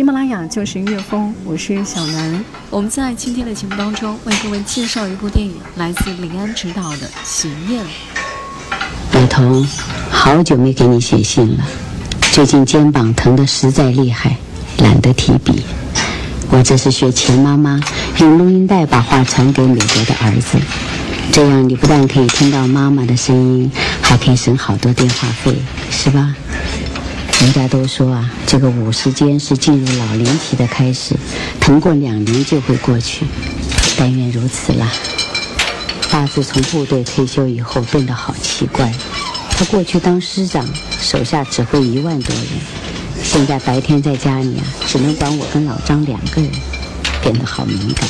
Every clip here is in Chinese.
喜马拉雅就是音乐风，我是小南。我们在今天的节目当中为各位介绍一部电影，来自林安执导的《喜宴》。北彤，好久没给你写信了，最近肩膀疼得实在厉害，懒得提笔。我这是学钱妈妈用录音带把话传给美国的儿子，这样你不但可以听到妈妈的声音，还可以省好多电话费，是吧？人家都说啊，这个五十间是进入老年期的开始，疼过两年就会过去。但愿如此啦。爸自从部队退休以后变得好奇怪，他过去当师长，手下指挥一万多人，现在白天在家里啊，只能管我跟老张两个人，变得好敏感，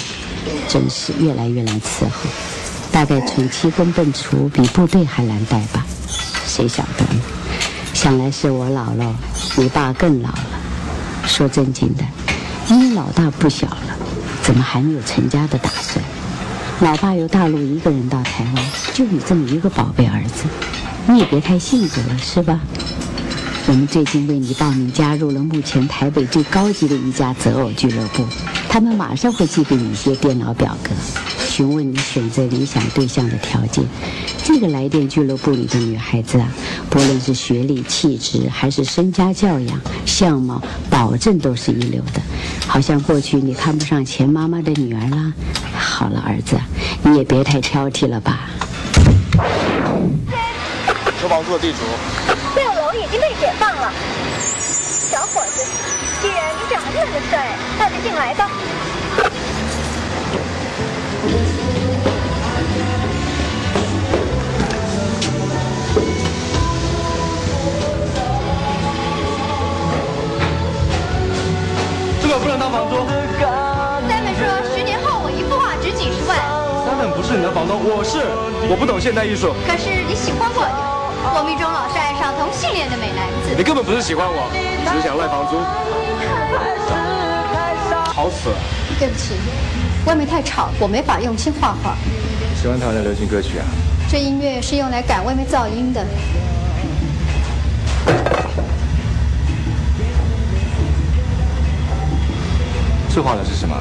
真是越来越难伺候。大概从七根笨锄比部队还难带吧？谁晓得呢？想来是我老了，你爸更老了。说正经的，你老大不小了，怎么还没有成家的打算？老爸由大陆一个人到台湾，就你这么一个宝贝儿子，你也别太幸福了，是吧？我们最近为你报名加入了目前台北最高级的一家择偶俱乐部，他们马上会寄给你一些电脑表格，询问你选择理想对象的条件。这个来电俱乐部里的女孩子啊，不论是学历、气质，还是身家教养、相貌，保证都是一流的。好像过去你看不上钱妈妈的女儿啦。好了，儿子，你也别太挑剔了吧。收房座地主。解放了。小伙子，既然你长得这么帅，那就进来吧。这个不能当房租。三本说十年后我一幅画值几十万。三本不是你的房东，我是。我不懂现代艺术。可是你喜欢我呀。我命中老是爱上同性恋的美男子。你根本不是喜欢我，只是想赖房租。吵死了。对不起，外面太吵，我没法用心画画。喜欢台湾的流行歌曲啊？这音乐是用来赶外面噪音的。这画的是什么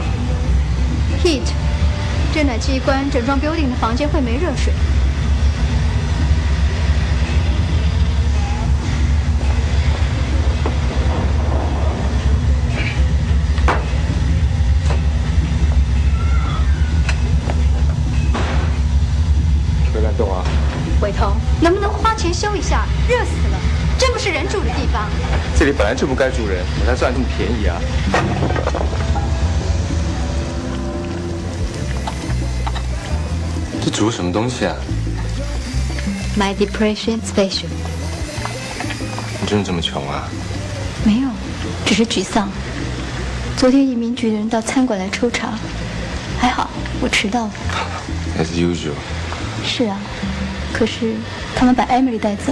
？Heat，这暖气一关，整幢 building 的房间会没热水。本来就不该住人，我才赚这么便宜啊！这煮什么东西啊？My depression special。你真的这么穷啊？没有，只是沮丧。昨天移民局的人到餐馆来抽查，还好我迟到了。As usual。是啊，可是他们把 Emily 带走，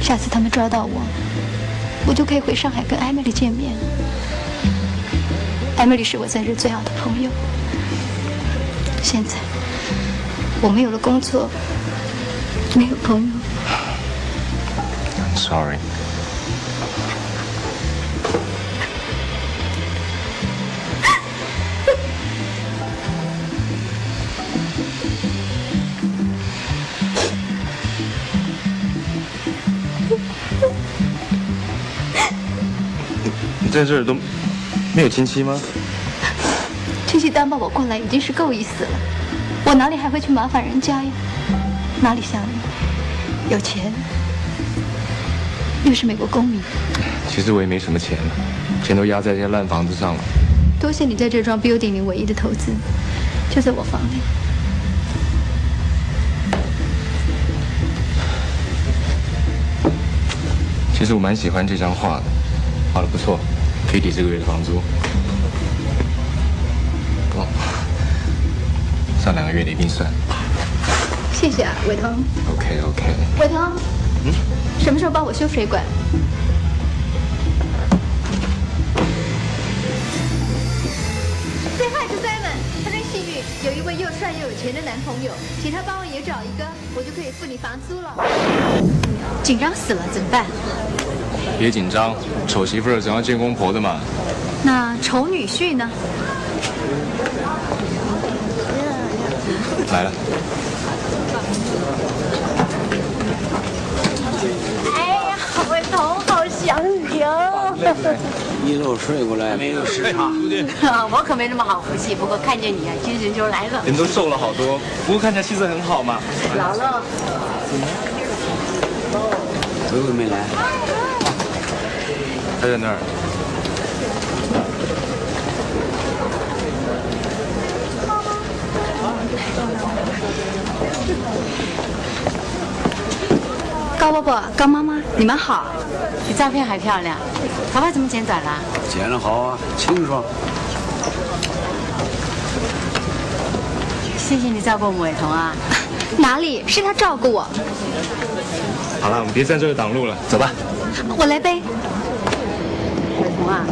下次他们抓到我，我就可以回上海跟艾米丽见面。了。艾米丽是我在这最好的朋友，现在我没有了工作，没有朋友。I'm sorry。你在这儿都没有亲戚吗？亲戚担保我过来已经是够意思了，我哪里还会去麻烦人家呀？哪里像你，有钱，又是美国公民。其实我也没什么钱，钱都压在这些烂房子上了。多谢你在这幢 building 里唯一的投资，就在我房里。其实我蛮喜欢这张画的，画的，不错，可以抵这个月的房租。哦，上两个月的一定算。谢谢啊，伟腾。OK OK。伟腾，嗯，什么时候帮我修水管？Say hi to Simon，他真幸运有一位又帅又有钱的男朋友，请他帮我也找一个，我就可以付你房租了。紧张死了，怎么办？别紧张，丑媳妇儿总要见公婆的嘛。那丑女婿呢？来了，哎呀，伟彤，好想你哦！一路睡过来没有时差。我可没那么好福气，不过看见你啊，精神就来了。人都瘦了好多，不过看起来气色很好嘛。老了，维维没来，他在那儿。高伯伯、高妈妈，你们好。比照片还漂亮。头发怎么剪短了？剪得好啊，清爽。谢谢你照顾我们伟彤啊。哪里是他照顾我？好了，我们别在这儿挡路了，走吧。我来背。伟彤啊，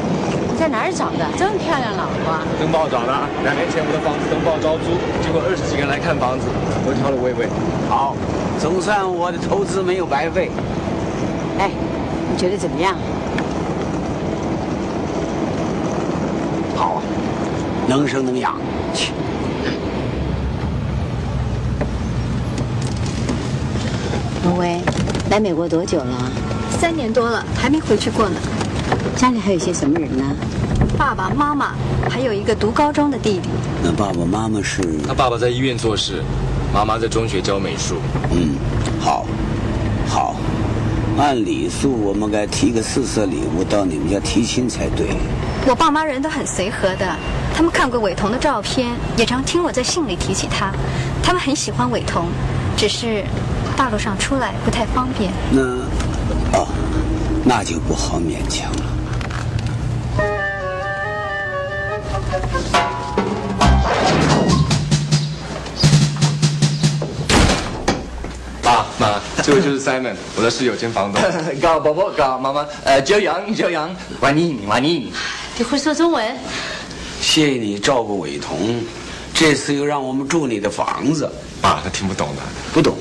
你在哪儿找的这么漂亮老婆？登报找的，两年前我的房子登报招租，结果二十几个人来看房子，我挑了薇薇。好，总算我的投资没有白费。哎，你觉得怎么样？好啊，能生能养。去，文威，来美国多久了？三年多了，还没回去过呢。家里还有些什么人呢？爸爸妈妈，还有一个读高中的弟弟。那爸爸妈妈是？他爸爸在医院做事，妈妈在中学教美术。嗯，好，好。按礼数，我们该提个四色礼物到你们家提亲才对。我爸妈人都很随和的，他们看过伟彤的照片，也常听我在信里提起他。他们很喜欢伟彤，只是大路上出来不太方便。那，哦，那就不好勉强了。这位就是 Simon，我的室友兼房东。高伯伯、高妈妈，呃，骄阳，骄阳，欢迎欢迎。你会说中文？谢谢你照顾伟彤，这次又让我们住你的房子，爸，他听不懂的，不懂。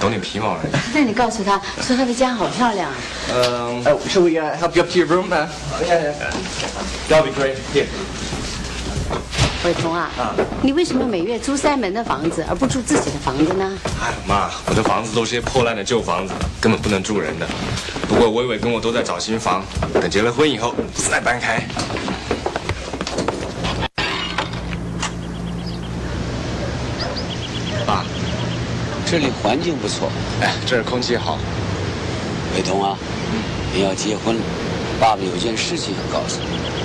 懂点皮毛而已。那你告诉他说他的家好漂亮。嗯、Oh, shall we uh, help you up to your room? Uh, yeah, yeah. that'll be great. Here. 伟彤啊，你为什么每月租三门的房子，而不住自己的房子呢？哎，妈，我的房子都是些破烂的旧房子，根本不能住人的。不过伟伟跟我都在找新房，等结了婚以后再搬开。爸，这里环境不错。哎，这儿空气好。伟彤啊，你要结婚了，爸爸有件事情要告诉你。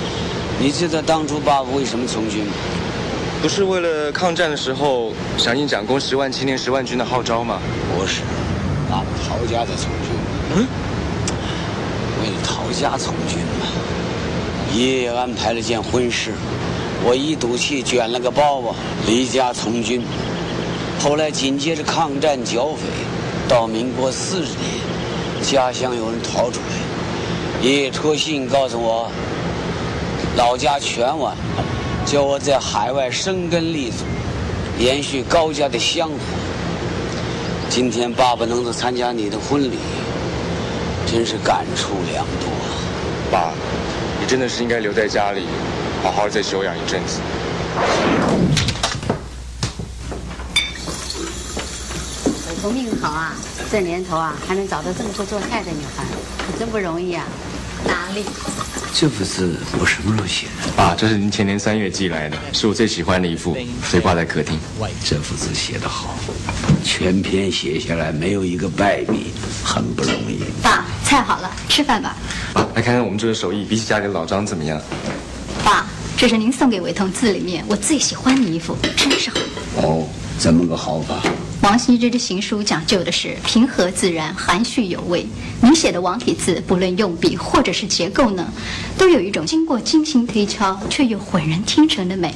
你知道当初爸爸为什么从军吗？不是为了抗战的时候响应蒋公十万青年十万军的号召吗？不是，爸爸逃家的从军。嗯，为了逃家从军嘛，爷爷安排了件婚事，我一赌气卷了个包袱，离家从军。后来紧接着抗战剿匪，到民国四十年，家乡有人逃出来，爷爷托信告诉我，老家全完，叫我在海外生根立足，延续高家的香火。今天爸爸能够参加你的婚礼，真是感触良多。爸，你真的是应该留在家里，好好再休养一阵子。伟彤命好啊，这年头啊还能找到这么会做菜的女孩，可真不容易啊。哪里？这幅字我什么时候写的？爸，这是您前年三月寄来的，是我最喜欢的一幅，所以挂在客厅。这幅字写得好，全篇写下来没有一个败笔，很不容易。爸，菜好了，吃饭吧。爸，来看看我们这个手艺，比起家里老张怎么样？爸，这是您送给伟彤字里面我最喜欢的一幅，真是好。哦，怎么个好法，王羲之的行书讲究的是平和自然、含蓄有味。你写的王体字，不论用笔或者是结构呢，都有一种经过精心推敲却又浑然天成的美。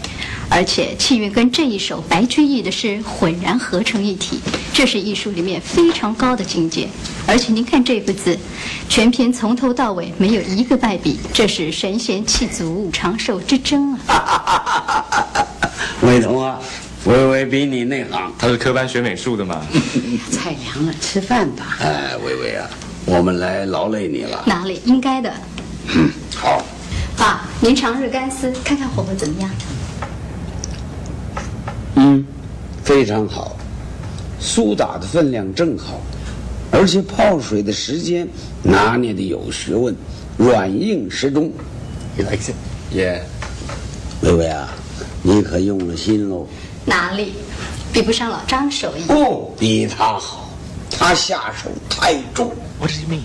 而且气韵跟这一首白居易的诗浑然合成一体，这是艺术里面非常高的境界。而且您看这幅字，全篇从头到尾没有一个败笔，这是神仙气足长寿之真啊！伟彤啊，微微比你内行，他是科班学美术的嘛。菜凉了，吃饭吧。哎，微微啊，我们来劳累你了。哪里应该的？嗯，好。爸，您尝日干丝，看看火候怎么样？嗯，非常好，苏打的分量正好，而且泡水的时间拿捏的有学问，软硬适中。You like it? Yeah。微微啊，你可用了心喽。哪里，比不上老张手艺。不比他好，他下手太重。What does he mean?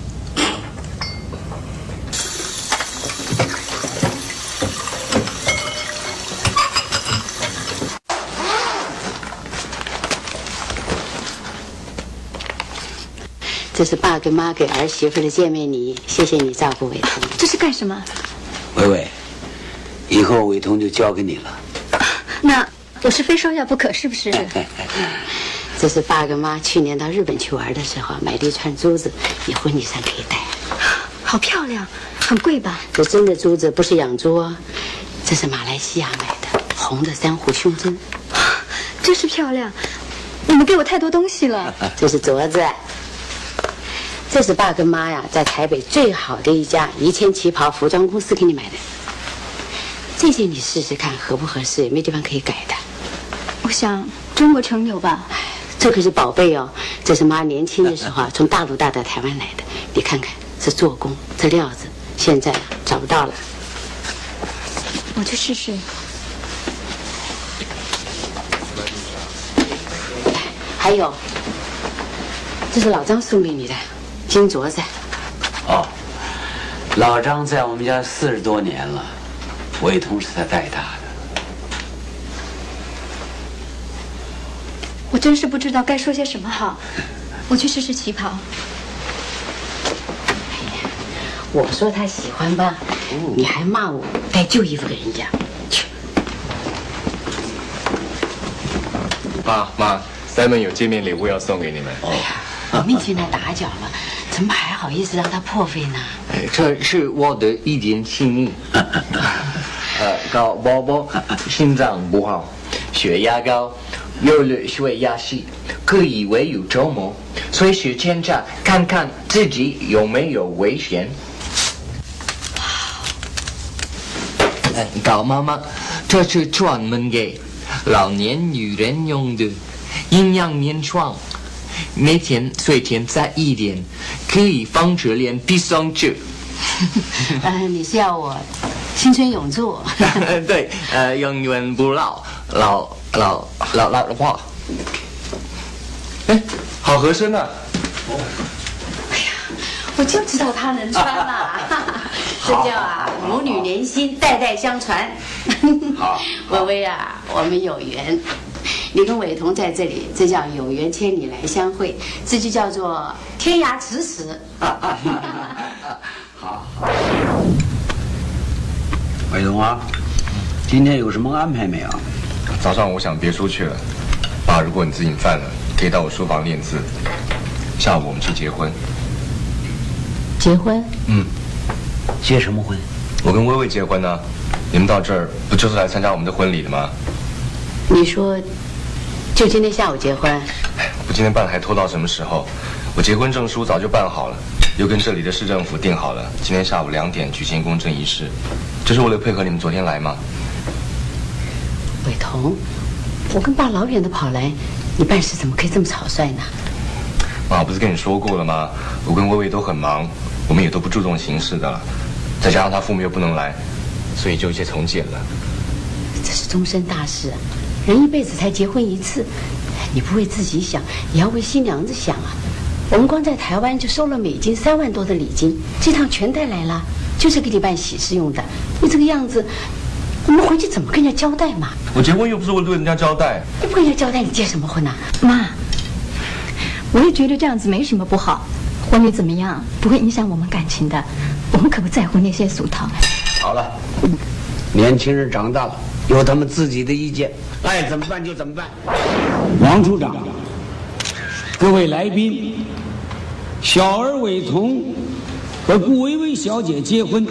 这是爸跟妈给儿媳妇的见面礼，谢谢你照顾伟通。这是干什么？伟伟，以后伟彤就交给你了。那我是非说要不可，是不是？这是爸跟妈去年到日本去玩的时候买的一串珠子，你婚礼上可以戴。好漂亮，很贵吧？这真的珠子，不是养猪哦。这是马来西亚买的，红的珊瑚胸针。真是漂亮！你们给我太多东西了。这是镯子。这是爸跟妈呀，在台北最好的一家一千旗袍服装公司给你买的。这件你试试看合不合适，也没地方可以改的。我想中国城有吧？这可是宝贝哦，这是妈年轻的时候啊，从大陆带到台湾来的。你看看这做工，这料子，现在找不到了。我去试试。还有，这是老张送给你的金镯子。哦，老张在我们家四十多年了，伟彤是他带大的。我真是不知道该说些什么好。我去试试旗袍。我说他喜欢吧，你还骂我带旧衣服给人家。去，爸妈，Simon 有见面礼物要送给你们。哎呀，我面前来打搅了，怎么还好意思让他破费呢？哎这是我的一点心意。呃，搞宝宝心脏不好，血压高，有了血压系，可以唯有周末随时检查看看自己有没有危险。哎，高妈妈，这是专门给老年女人用的营养面霜，每天睡前擦一点，可以防止脸皮松弛。呃，你是要我青春永驻？对，呃，永远不老，老老老老的话。哎，好合身呐啊！我就知道他能穿嘛，这叫啊母女连心，代代相传。好，微微啊，我们有缘，你跟伟彤在这里，这叫有缘千里来相会，这就叫做天涯咫尺。好，伟彤 啊，今天有什么安排没有？早上我想别出去了，爸，如果你自己犯了，可以到我书房练字。下午我们去结婚。结婚？嗯，结什么婚？我跟薇薇结婚呢。你们到这儿不就是来参加我们的婚礼的吗？你说，就今天下午结婚？哎，我今天办还拖到什么时候？我结婚证书早就办好了，又跟这里的市政府定好了，今天下午两点举行公证仪式。这是为了配合你们昨天来吗？伟彤，我跟爸老远的跑来，你办事怎么可以这么草率呢？妈，不是跟你说过了吗？我跟薇薇都很忙，我们也都不注重形式的了，再加上他父母又不能来，所以就一切从简了。这是终身大事啊，人一辈子才结婚一次，你不为自己想，也要为新娘子想啊。我们光在台湾就收了美金三万多的礼金，这趟全带来了，就是给你办喜事用的。你这个样子，我们回去怎么跟人家交代嘛？我结婚又不是为了对人家交代。你不跟人家交代，你结什么婚呐、妈，我也觉得这样子没什么不好。婚礼怎么样，不会影响我们感情的。我们可不在乎那些俗套。好了，年轻人长大了，有他们自己的意见，爱怎么办就怎么办。王处长，各位来宾，小儿伟彤和顾薇薇小姐结婚，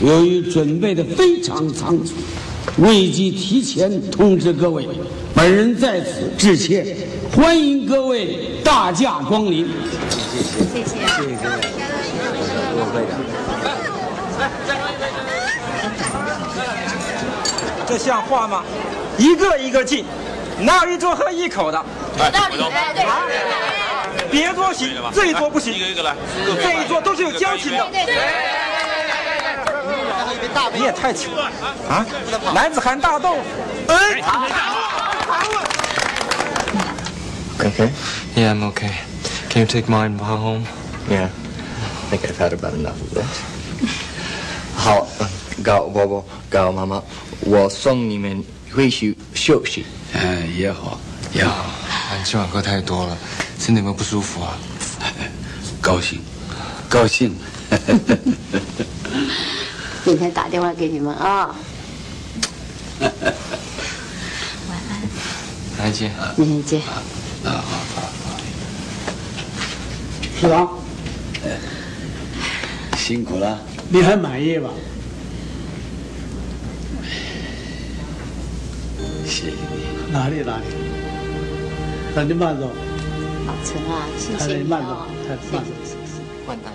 由于准备的非常仓促，未及提前通知各位，本人在此致歉，欢迎各位大驾光临。谢谢，谢谢，谢谢各位会长。这像话吗？一个一个敬，哪有一桌喝一口的？有道理，对别桌行，这一桌不行。一个一个来，这一桌都是有交情的。你也太穷了啊！男子汉大豆腐。哎。Okay? Yeah, I'm okay. Can you take mine home? Yeah, I think I've had about enough of this. 好，告伯伯，告妈妈，我送你们回去休息。哎，也好，也好。啊，你今晚喝太多了，身体有没有不舒服啊？高兴，高兴。明天打电话给你们啊。来接。明天见。啊好好好。市长，辛苦了。你还满意吧？谢谢你。哪里哪里？那你慢走。老陈啊，谢他谢你得慢走哦。，他慢走。万代。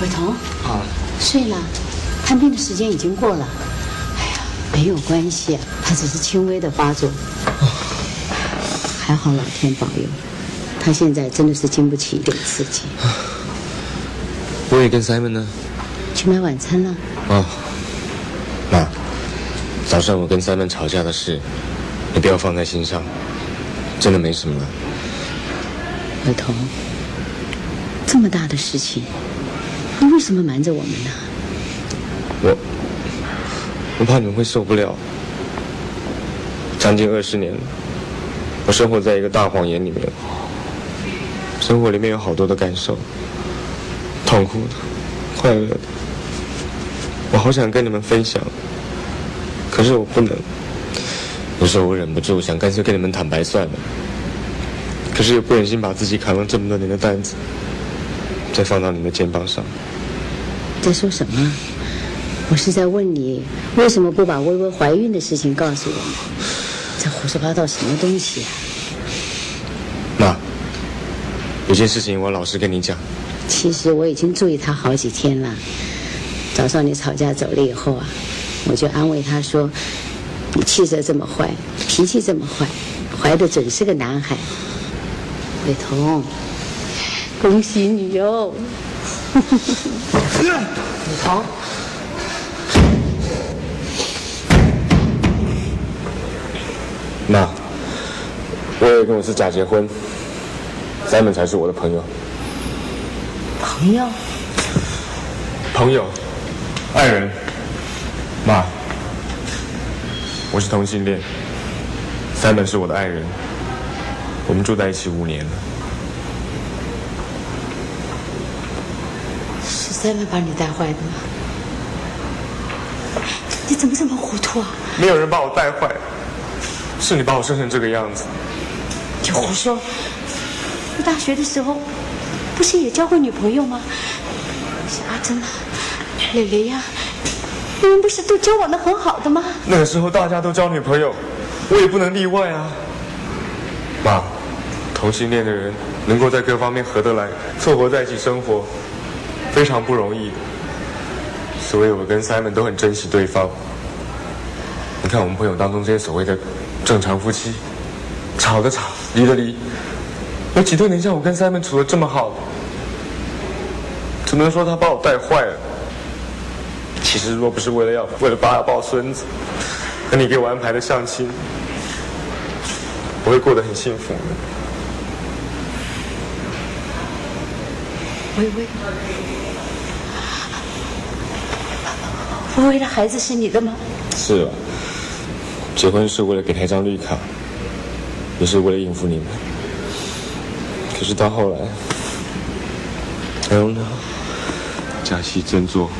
伟彤，啊，睡了，看病的时间已经过了。哎呀，没有关系啊，他只是轻微的发作。还好老天保佑，他现在真的是经不起一点刺激。我也跟 Simon 呢？去买晚餐了。哦，妈，早上我跟 Simon 吵架的事，你不要放在心上，真的没什么了。伟彤，这么大的事情，你为什么瞒着我们呢？我怕你们会受不了。将近二十年了，我生活在一个大谎言里面，生活里面有好多的感受，痛苦的、快乐的，我好想跟你们分享，可是我不能。有时候我忍不住想干脆跟你们坦白算了，可是又不忍心把自己扛了这么多年的担子，再放到你的肩膀上。在说什么？我是在问你，为什么不把薇薇怀孕的事情告诉我们？这胡说八道什么东西啊？妈，有件事情我老实跟你讲，其实我已经注意他好几天了。早上你吵架走了以后啊，我就安慰他说：“你气色这么坏，脾气这么坏，怀的准是个男孩。”伟彤，恭喜你哟！伟彤，妈，我也跟我是假结婚，Simon 才是我的朋友，朋友，朋友，爱人，妈，我是同性恋，Simon 是我的爱人，我们住在一起五年了。是 Simon 把你带坏的吗？你怎么这么糊涂啊？没有人把我带坏，是你把我生成这个样子。你胡说！你大学的时候不是也交过女朋友吗？小阿珍啊，蕾蕾呀，你们不是都交往的很好的吗？那个时候大家都交女朋友，我也不能例外啊。妈，同性恋的人能够在各方面合得来，凑合在一起生活，非常不容易。所以我跟 Simon 都很珍惜对方。你看我们朋友当中这些所谓的正常夫妻，吵的吵，离的离，有几对能像我跟 Simon 处的这么好？只能说他把我带坏了。其实若不是为了要为了爸要抱孙子，和你给我安排的相亲，我会过得很幸福的。微微，微微的孩子是你的吗？是啊，结婚是为了给他一张绿卡，也是为了应付你们。可是到后来，然后呢，嘉熙真做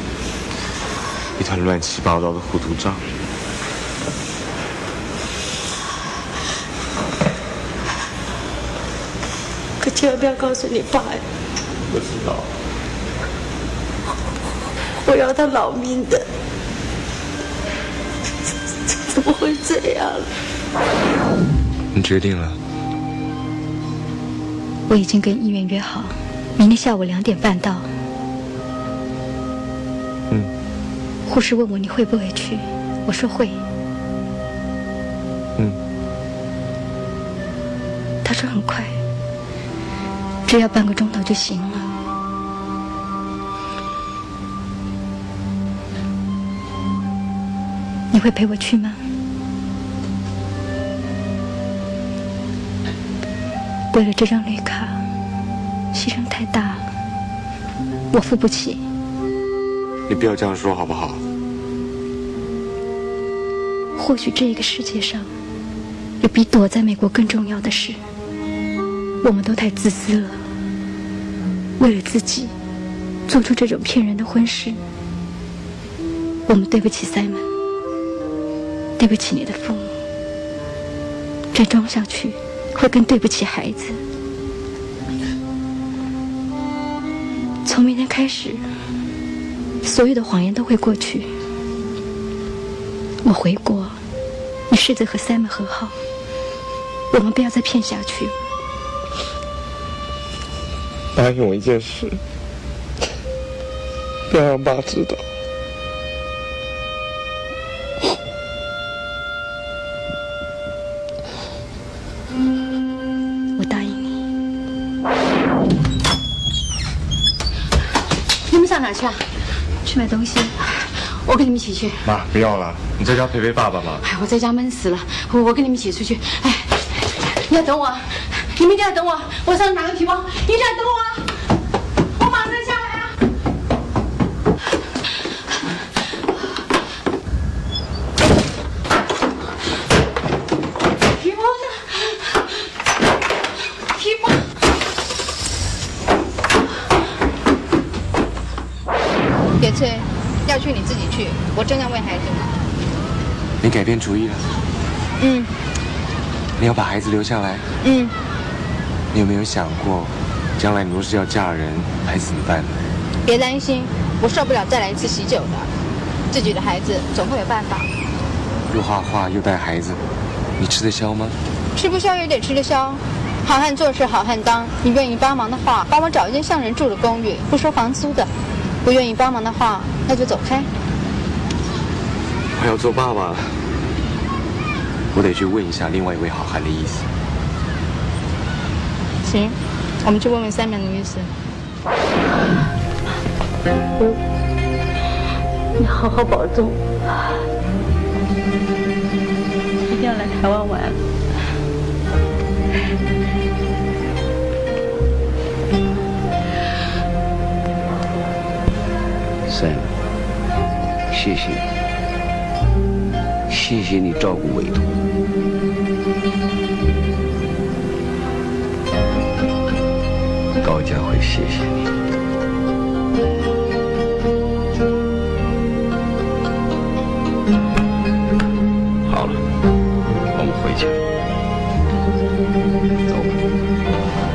一团乱七八糟的糊涂账。可千万不要告诉你爸呀！我知道。我要他老命的，怎么会这样？你决定了？我已经跟医院约好，明天下午两点半到。嗯。护士问我你会不会去，我说会。嗯。他说很快，只要半个钟头就行了。你会陪我去吗？为了这张绿卡，牺牲太大了，我付不起。你不要这样说好不好？或许这个世界上有比躲在美国更重要的事。我们都太自私了，为了自己做出这种骗人的婚事。我们对不起 Simon，对不起你的父母。再装下去。会更对不起孩子。从明天开始，所有的谎言都会过去。我回国，你试着和 Sam 和好。我们不要再骗下去。答应我一件事，不要让爸知道。去啊，去买东西。我跟你们一起去。妈，不要了，你在家陪陪爸爸吧。哎，我在家闷死了，我我跟你们一起出去。哎，你要等我，你们一定要等我。我上去拿个皮包，你一定要等，我马上下来啊。皮包呢？皮包。别催，要去你自己去，我正在喂孩子呢。你改变主意了？嗯。你要把孩子留下来？嗯。你有没有想过，将来你若是要嫁人，孩子怎么办呢？别担心，我受不了再来一次喜酒的。自己的孩子总会有办法。又画画又带孩子，你吃得消吗？吃不消也得吃得消。好汉做事好汉当，你愿意帮忙的话，帮我找一间像人住的公寓，不收房租的。不愿意帮忙的话，那就走开。我要做爸爸了，我得去问一下另外一位好汉的意思。行，我们去问问三明的意思。你好好保重，一定要来台湾玩。谢谢你，谢谢你照顾伟东，高家辉，谢谢你。好了，我们回去，走吧。